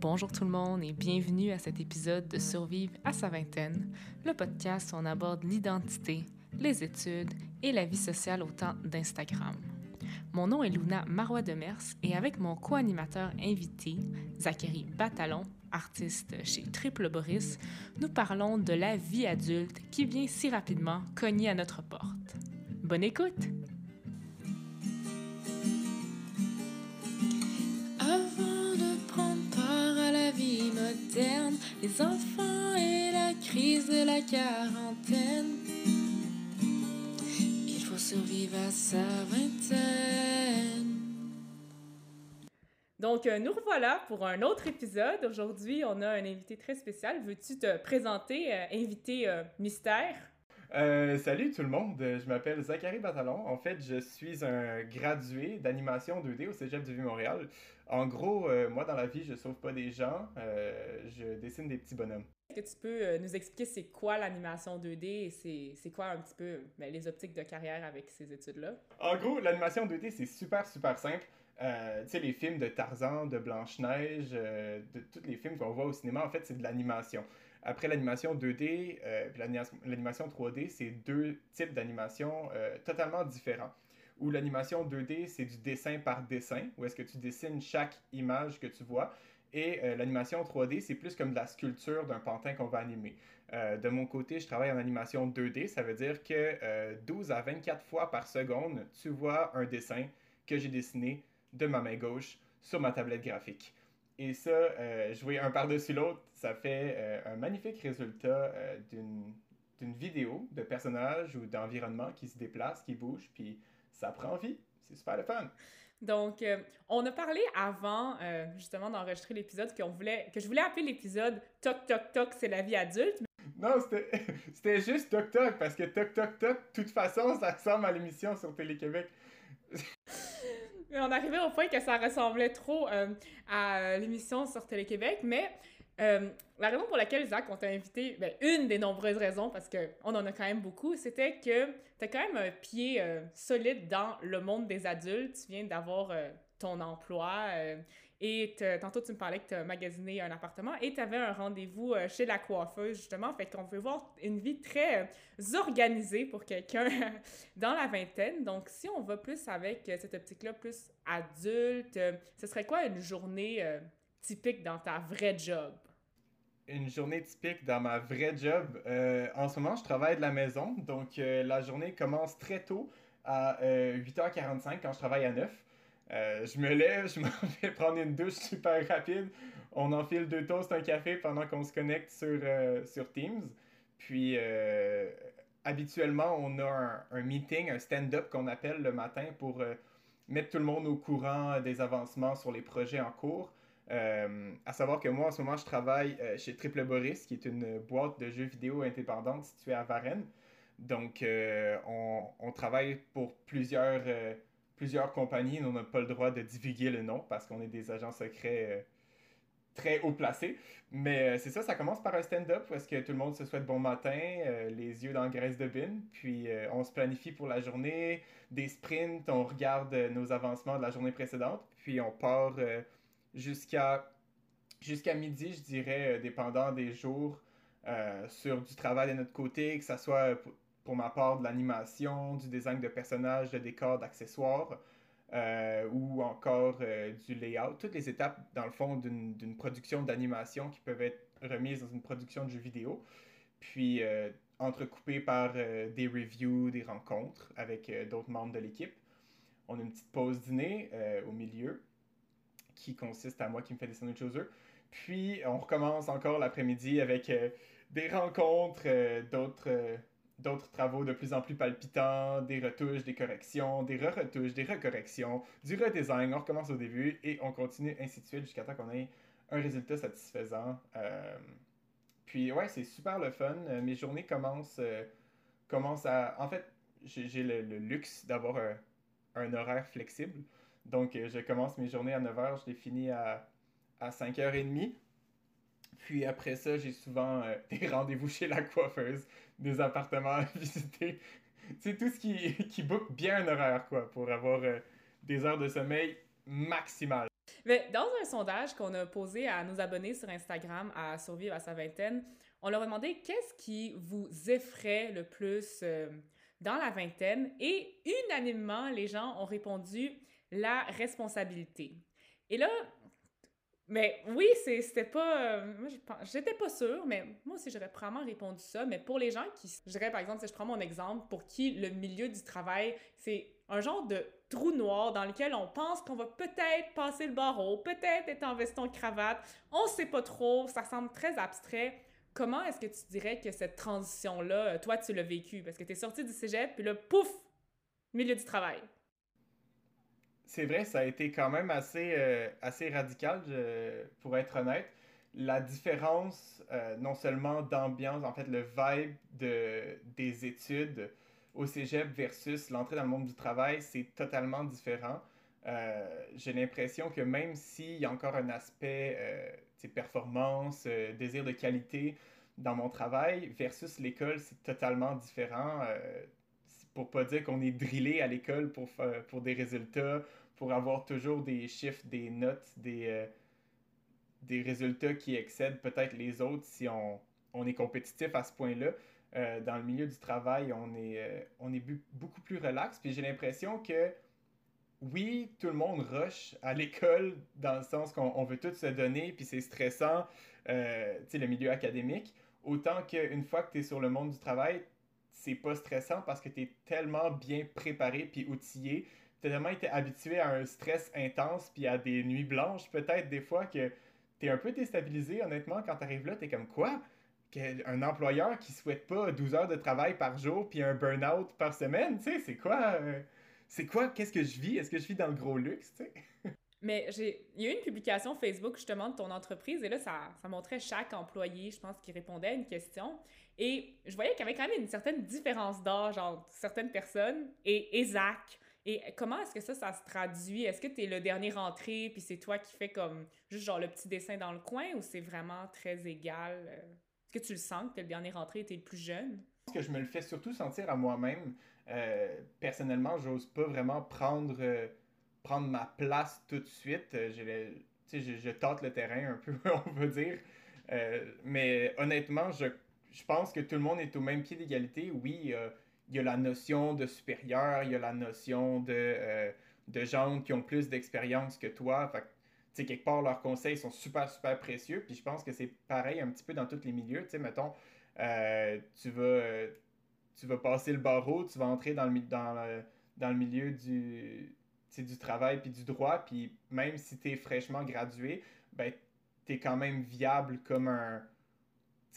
Bonjour tout le monde et bienvenue à cet épisode de Survivre à sa vingtaine, le podcast où on aborde l'identité, les études et la vie sociale au temps d'Instagram. Mon nom est Luna Marois Demers et avec mon co-animateur invité, Zachary Batalon, artiste chez Triple Boris, nous parlons de la vie adulte qui vient si rapidement cogner à notre porte. Bonne écoute! Les enfants et la crise de la quarantaine, il faut survivre à sa vingtaine. Donc, euh, nous revoilà pour un autre épisode. Aujourd'hui, on a un invité très spécial. Veux-tu te présenter, euh, invité euh, mystère? Euh, salut tout le monde, je m'appelle Zachary Batalon. En fait, je suis un gradué d'animation 2D au Cégep du Vieux-Montréal. En gros, euh, moi dans la vie, je sauve pas des gens, euh, je dessine des petits bonhommes. Est-ce que tu peux nous expliquer c'est quoi l'animation 2D et c'est c'est quoi un petit peu ben, les optiques de carrière avec ces études-là? En gros, l'animation 2D, c'est super, super simple. Euh, tu sais, les films de Tarzan, de Blanche-Neige, euh, de tous les films qu'on voit au cinéma, en fait, c'est de l'animation. Après l'animation 2D, euh, l'animation 3D, c'est deux types d'animation euh, totalement différents. Où l'animation 2D, c'est du dessin par dessin, où est-ce que tu dessines chaque image que tu vois. Et euh, l'animation 3D, c'est plus comme de la sculpture d'un pantin qu'on va animer. De mon côté, je travaille en animation 2D, ça veut dire que euh, 12 à 24 fois par seconde, tu vois un dessin que j'ai dessiné de ma main gauche sur ma tablette graphique. Et ça, euh, jouer un par-dessus l'autre, ça fait euh, un magnifique résultat euh, d'une d'une vidéo de personnages ou d'environnement qui se déplacent, qui bougent, puis ça prend vie. C'est super le fun. Donc, euh, on a parlé avant, justement, d'enregistrer l'épisode qu'on voulait, que je voulais appeler l'épisode Toc Toc Toc, c'est la vie adulte. Non, c'était c'était juste Toc Toc, parce que Toc Toc Toc, de toute façon, ça ressemble à l'émission sur Télé-Québec. On arrivait au point que ça ressemblait trop euh, à euh, l'émission sur Télé-Québec, mais euh, la raison pour laquelle, Zach, on t'a invité, ben, une des nombreuses raisons, parce qu'on en a quand même beaucoup, c'était que tu as quand même un pied solide dans le monde des adultes. Tu viens d'avoir ton emploi et tantôt tu me parlais que tu as magasiné un appartement et tu avais un rendez-vous euh, chez la coiffeuse, justement. Fait qu'on peut voir une vie très euh, organisée pour quelqu'un dans la vingtaine. Donc, si on va plus avec euh, cette optique-là, plus adulte, ce serait quoi une journée typique dans ta vraie job? Une journée typique dans ma vraie job. En ce moment, je travaille de la maison, donc la journée commence très tôt à euh, 8h45 quand je travaille à 9. Euh, je me lève, je m'en vais prendre une douche super rapide. On enfile deux toasts, un café pendant qu'on se connecte sur, euh, Teams. Puis, euh, habituellement, on a un, meeting, un stand-up qu'on appelle le matin pour mettre tout le monde au courant des avancements sur les projets en cours. À savoir que moi, en ce moment, je travaille chez Triple Boris, qui est une boîte de jeux vidéo indépendante située à Varennes. Donc, on, travaille pour plusieurs, plusieurs compagnies. On n'a pas le droit de divulguer le nom parce qu'on est des agents secrets euh, très haut placés. Mais euh, c'est ça, ça commence par un stand-up où est-ce que tout le monde se souhaite bon matin, euh, les yeux dans la graisse de bine. Puis, on se planifie pour la journée, des sprints, on regarde nos avancements de la journée précédente. Puis, on part... jusqu'à jusqu'à midi, je dirais, dépendant des jours, sur du travail de notre côté, que ce soit pour, ma part de l'animation, du design de personnages, de décors, d'accessoires, euh, ou encore euh, du layout. Toutes les étapes, dans le fond, d'une production d'animation qui peuvent être remises dans une production de jeux vidéo, puis euh, entrecoupées par des reviews, des rencontres avec d'autres membres de l'équipe. On a une petite pause dîner au milieu qui consiste à moi qui me fait des sandwichs aux. Puis on recommence encore l'après-midi avec des rencontres, d'autres d'autres travaux de plus en plus palpitants, des retouches, des corrections, des re-retouches, des recorrections, du redesign. On recommence au début et on continue ainsi de suite jusqu'à temps qu'on ait un résultat satisfaisant. Euh, puis ouais, c'est super le fun. Euh, Mes journées commencent, euh, à... En fait, j'ai le, luxe d'avoir un, un horaire flexible. Donc, euh, je commence mes journées à 9h, je les finis à, à 5h30. Puis après ça, j'ai souvent euh, des rendez-vous chez la coiffeuse, des appartements à visiter. C'est tout ce qui, qui book bien un horaire, quoi, pour avoir euh, des heures de sommeil maximales. Mais dans un sondage qu'on a posé à nos abonnés sur Instagram à Survivre à sa vingtaine, on leur a demandé qu'est-ce qui vous effraie le plus euh, dans la vingtaine et unanimement, les gens ont répondu la responsabilité. Et là, mais oui, c'était pas. Euh, moi, j'étais pas sûre, mais moi aussi, j'aurais probablement répondu ça. Mais pour les gens qui. Je dirais, par exemple, si je prends mon exemple, pour qui le milieu du travail, c'est un genre de trou noir dans lequel on pense qu'on va peut-être passer le barreau, peut-être être en veston cravate, on sait pas trop, ça semble très abstrait. Comment est-ce que tu dirais que cette transition-là, toi, tu l'as vécue? Parce que tu es sorti du cégep, puis là, pouf, milieu du travail c'est vrai, ça a été quand même assez, euh, assez radical, pour être honnête. La différence, euh, non seulement d'ambiance, en fait, le vibe de, des études au cégep versus l'entrée dans le monde du travail, c'est totalement différent. Euh, j'ai l'impression que même s'il y a encore un aspect performance, désir de qualité dans mon travail, versus l'école, c'est totalement différent pour pas dire qu'on est drillé à l'école pour, pour des résultats pour avoir toujours des chiffres, des notes, des, euh, des résultats qui excèdent peut-être les autres si on, on est compétitif à ce point-là. Euh, dans le milieu du travail, on est, euh, on est beaucoup plus relax. Puis j'ai l'impression que oui, tout le monde rush à l'école dans le sens qu'on veut tout se donner, puis c'est stressant, sais, le milieu académique. Autant qu'une fois que tu es sur le monde du travail, c'est pas stressant parce que tu es tellement bien préparé puis outillé t'as tellement été habitué à un stress intense puis à des nuits blanches, peut-être des fois que t'es un peu déstabilisé, honnêtement, quand t'arrives là, t'es comme quoi? Un employeur qui souhaite pas 12 heures de travail par jour puis un burn-out par semaine, tu sais, c'est quoi? Euh, c'est quoi? Qu'est-ce que je vis? Est-ce que je vis dans le gros luxe, tu sais? Mais il y a eu une publication Facebook justement de ton entreprise et là, ça, ça montrait chaque employé, je pense, qui répondait à une question. Et je voyais qu'il y avait quand même une certaine différence d'âge entre certaines personnes et Isaac. Et comment est-ce que ça, ça se traduit? Est-ce que tu es le dernier rentré, puis c'est toi qui fais comme juste genre le petit dessin dans le coin, ou c'est vraiment très égal? Est-ce que tu le sens que le dernier rentré était le plus jeune? Que je me le fais surtout sentir à moi-même. Euh, personnellement, j'ose pas vraiment prendre, euh, prendre ma place tout de suite. Euh, je, je, le terrain un peu, on veut dire. mais honnêtement, je, je pense que tout le monde est au même pied d'égalité. Oui, il y a la notion de supérieur, il y a la notion de, euh, de gens qui ont plus d'expérience que toi. Fait tu sais, quelque part, leurs conseils sont super, super précieux. Puis je pense que c'est pareil un petit peu dans tous les milieux. Tu sais, mettons, euh, tu, vas, tu vas passer le barreau, tu vas entrer dans le, dans dans le milieu du, du travail puis du droit. Puis même si tu es fraîchement gradué, ben, tu es quand même viable comme un,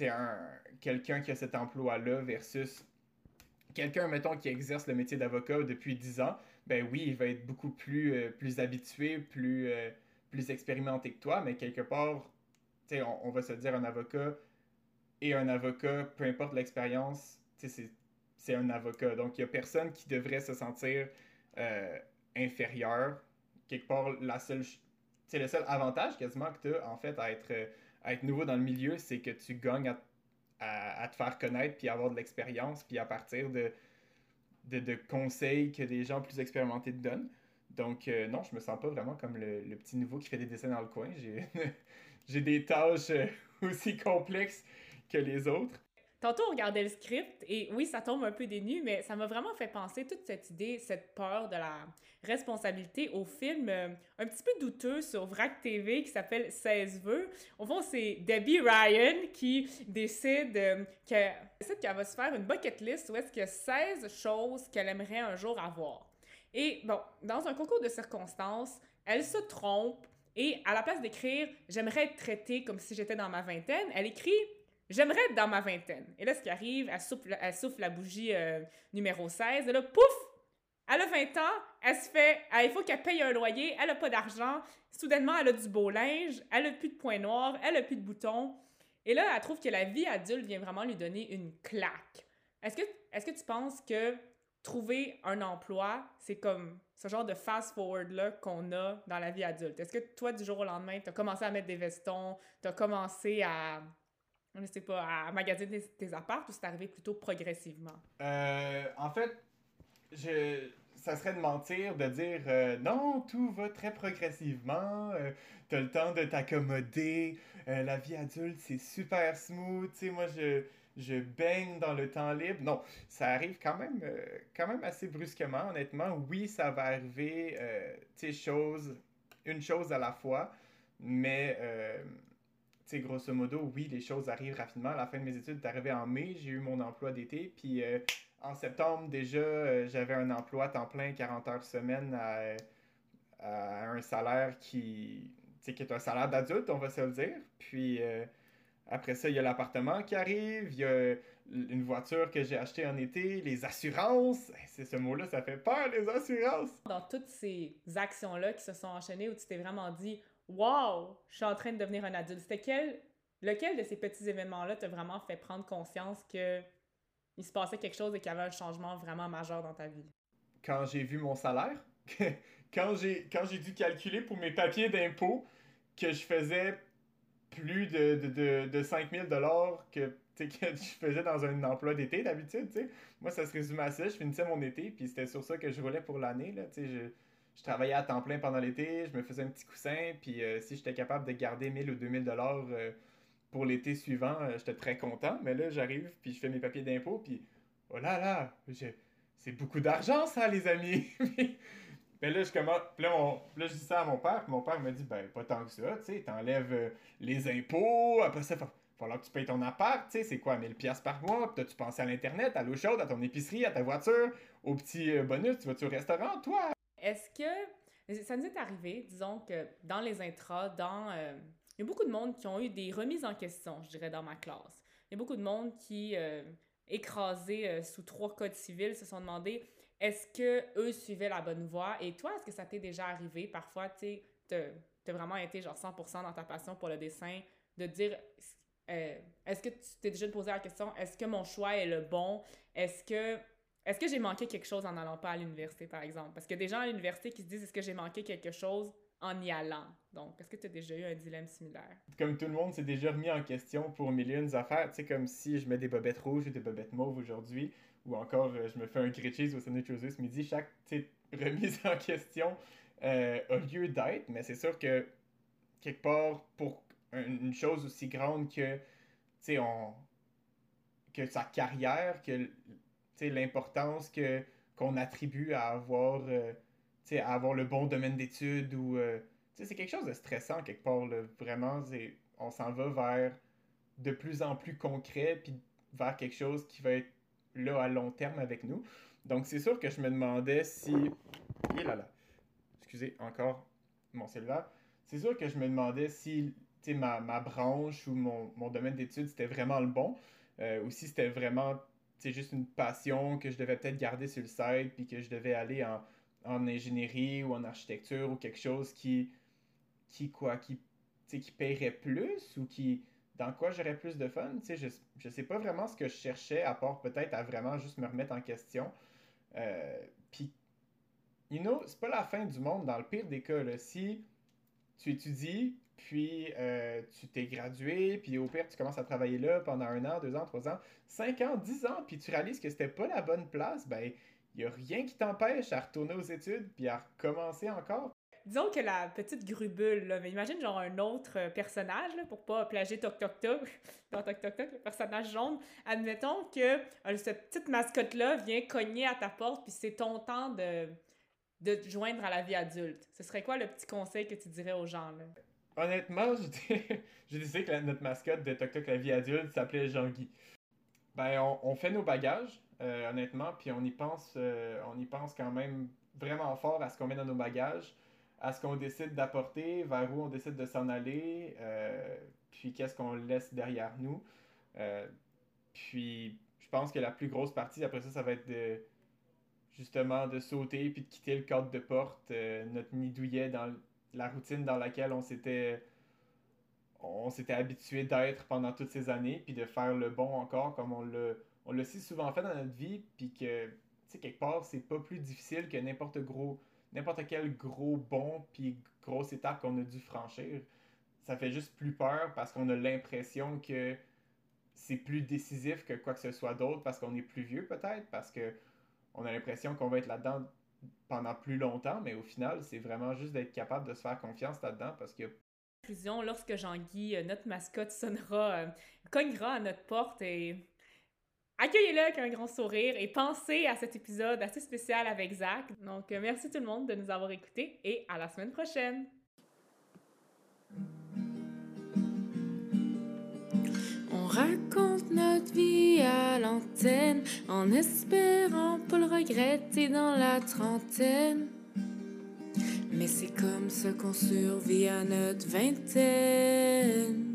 un quelqu'un qui a cet emploi-là versus quelqu'un, mettons, qui exerce le métier d'avocat depuis 10 ans, ben oui, il va être beaucoup plus, euh, plus habitué, plus, euh, plus expérimenté que toi, mais quelque part, tu sais, on, va se dire un avocat et un avocat, peu importe l'expérience, tu sais, c'est un avocat. Donc, il n'y a personne qui devrait se sentir euh, inférieur. Quelque part, la seule, le seul avantage quasiment que tu as, en fait, à être, à être nouveau dans le milieu, c'est que tu gagnes à à, te faire connaître, puis avoir de l'expérience, puis à partir de, de, conseils que des gens plus expérimentés te donnent. Donc, euh, non, je me sens pas vraiment comme le, le, petit nouveau qui fait des dessins dans le coin. J'ai des tâches euh, aussi complexes que les autres. Tantôt, on regardait le script et oui, ça tombe un peu des nues, mais ça m'a vraiment fait penser toute cette idée, cette peur de la responsabilité au film euh, un petit peu douteux sur VRAC TV qui s'appelle 16 vœux. Au fond, c'est Debbie Ryan qui décide euh, qu'elle va se faire une bucket list où est-ce qu'il y a 16 choses qu'elle aimerait un jour avoir. Et bon, dans un concours de circonstances, elle se trompe et à la place d'écrire J'aimerais être traitée comme si j'étais dans ma vingtaine, elle écrit J'aimerais être dans ma vingtaine. Et là, ce qui arrive, elle souffle, elle souffle la bougie euh, numéro 16. Et là, pouf! Elle a 20 ans, elle se fait. il faut qu'elle paye un loyer, elle n'a pas d'argent. Soudainement, elle a du beau linge, elle n'a plus de points noirs, elle n'a plus de boutons. Et là, elle trouve que la vie adulte vient vraiment lui donner une claque. Est-ce que, est que tu penses que trouver un emploi, c'est comme ce genre de fast-forward-là qu'on a dans la vie adulte? Est-ce que toi, du jour au lendemain, tu as commencé à mettre des vestons, tu as commencé à je sais pas, à magasiner tes, tes apparts ou c'est arrivé plutôt progressivement? Euh, en fait, je, ça serait de mentir de dire euh, non, tout va très progressivement, euh, t'as le temps de t'accommoder, euh, la vie adulte c'est super smooth, tu sais, moi je, je baigne dans le temps libre. Non, ça arrive quand même, quand même assez brusquement, honnêtement. Oui, ça va arriver, tu sais, chose, une chose à la fois, mais sais, grosso modo, oui, les choses arrivent rapidement. La fin de mes études, c'est arrivé en mai, j'ai eu mon emploi d'été, puis en septembre, déjà, euh, j'avais un emploi à temps plein, 40 heures semaine, à, un salaire qui, qui est un salaire d'adulte, on va se le dire. Puis euh, après ça, il y a l'appartement qui arrive, il y a une voiture que j'ai achetée en été, les assurances. C'est ce mot-là, ça fait peur, les assurances. Dans toutes ces actions-là qui se sont enchaînées où tu t'es vraiment dit, wow, je suis en train de devenir un adulte, c'était quel, lequel de ces petits événements-là t'a vraiment fait prendre conscience que il se passait quelque chose et qu'il y avait un changement vraiment majeur dans ta vie? Quand j'ai vu mon salaire, quand j'ai quand j'ai dû calculer pour mes papiers d'impôt que je faisais plus de, de, de, de 5000 dollars que, que je faisais dans un emploi d'été d'habitude. Moi, ça se résumait à ça. Je finissais mon été, puis c'était sur ça que je roulais pour l'année, là. Je, je travaillais à temps plein pendant l'été, je me faisais un petit coussin, puis euh, si j'étais capable de garder 1000 ou 2000 dollars euh, pour l'été suivant, euh, j'étais très content. Mais là, j'arrive, puis je fais mes papiers d'impôt, puis oh là là, c'est beaucoup d'argent, ça, les amis. mais là, je commence, là, là, je dis ça à mon père, puis mon père me dit, ben, pas tant que ça, tu sais, t'enlèves les impôts, après ça, il va falloir que tu payes ton appart, tu sais, c'est quoi, 1000 pièces par mois, puis tu pensé à l'Internet, à l'eau chaude, à ton épicerie, à ta voiture, au petit bonus, tu vas-tu au restaurant, toi? Est-ce que, ça nous est arrivé, disons que dans les intras, dans il y a beaucoup de monde qui ont eu des remises en question, je dirais, dans ma classe. Il y a beaucoup de monde qui, euh, écrasés euh, sous trois codes civils, se sont demandé est-ce que eux suivaient la bonne voie? Et toi, est-ce que ça t'est déjà arrivé parfois, tu sais, t'as vraiment été genre 100% dans ta passion pour le dessin, de dire euh, est-ce que tu t'es déjà posé la question est-ce que mon choix est le bon? Est-ce que est-ce que j'ai manqué quelque chose en n'allant pas à l'université, par exemple? Parce que des gens à l'université qui se disent est-ce que j'ai manqué quelque chose en y allant? Donc, est-ce que tu as déjà eu un dilemme similaire? Comme tout le monde s'est déjà remis en question pour millions d'affaires, tu sais, comme si je mets des bobettes rouges ou des bobettes mauves aujourd'hui, ou encore euh, je me fais un grilled cheese au sandwich aux ce midi, chaque remise en question euh, a lieu d'être, mais c'est sûr que quelque part, pour une chose aussi grande que, tu sais, on... que sa carrière, que, l'importance que qu'on attribue à avoir... Euh, à avoir le bon domaine d'études ou. Euh, c'est quelque chose de stressant quelque part. Vraiment, on s'en va vers de plus en plus concret, puis vers quelque chose qui va être là à long terme avec nous. Donc, c'est sûr que je me demandais si. Et là là. Excusez, encore mon cellulaire. C'est sûr que je me demandais si ma, ma branche ou mon, mon domaine d'études c'était vraiment le bon, euh, ou si c'était vraiment juste une passion que je devais peut-être garder sur le site, puis que je devais aller en, en ingénierie ou en architecture ou quelque chose qui, qui quoi, qui, qui paierait plus ou qui, dans quoi j'aurais plus de fun. Je, je sais pas vraiment ce que je cherchais, à part peut-être à vraiment juste me remettre en question. Euh, Puis, you know, c'est pas la fin du monde dans le pire des cas. Si tu étudies, puis euh, tu t'es gradué, puis au pire, tu commences à travailler là pendant un an, deux ans, trois ans, cinq ans, dix ans, puis tu réalises que c'était pas la bonne place, ben il n'y a rien qui t'empêche à retourner aux études puis à recommencer encore. Disons que la petite grubule, là, mais imagine genre un autre euh, personnage, là, pour pas plager Toc Toc Toc, dans Toc Toc Toc, le personnage jaune. Admettons que euh, cette petite mascotte-là vient cogner à ta porte puis c'est ton temps de, de te joindre à la vie adulte. Ce serait quoi le petit conseil que tu dirais aux gens, là? Honnêtement, je disais que notre mascotte de Toc Toc la vie adulte s'appelait Jean-Guy. Ben, on, fait nos bagages, euh, honnêtement, puis on y pense, euh, on y pense quand même vraiment fort à ce qu'on met dans nos bagages, à ce qu'on décide d'apporter, vers où on décide de s'en aller, euh, puis qu'est-ce qu'on laisse derrière nous. puis je pense que la plus grosse partie après ça, ça va être de justement de sauter puis de quitter le cadre de porte, notre nid douillet dans la routine dans laquelle on s'était habitué d'être pendant toutes ces années, puis de faire le bon encore comme on l'a on l'a si souvent fait dans notre vie, puis que, tu sais, quelque part, c'est pas plus difficile que n'importe gros n'importe quel gros bon puis grosse étape qu'on a dû franchir. Ça fait juste plus peur parce qu'on a l'impression que c'est plus décisif que quoi que ce soit d'autre parce qu'on est plus vieux peut-être, parce que on a l'impression qu'on va être là-dedans pendant plus longtemps, mais au final, c'est vraiment juste d'être capable de se faire confiance là-dedans parce que conclusion, lorsque Jean-Guy, euh, notre mascotte, sonnera, euh, cognera à notre porte et accueillez-le avec un grand sourire et pensez à cet épisode assez spécial avec Zach. Donc, euh, merci tout le monde de nous avoir écoutés et à la semaine prochaine. Raconte notre vie à l'antenne en espérant pas le regretter dans la trentaine. Mais c'est comme ça qu'on survit à notre vingtaine.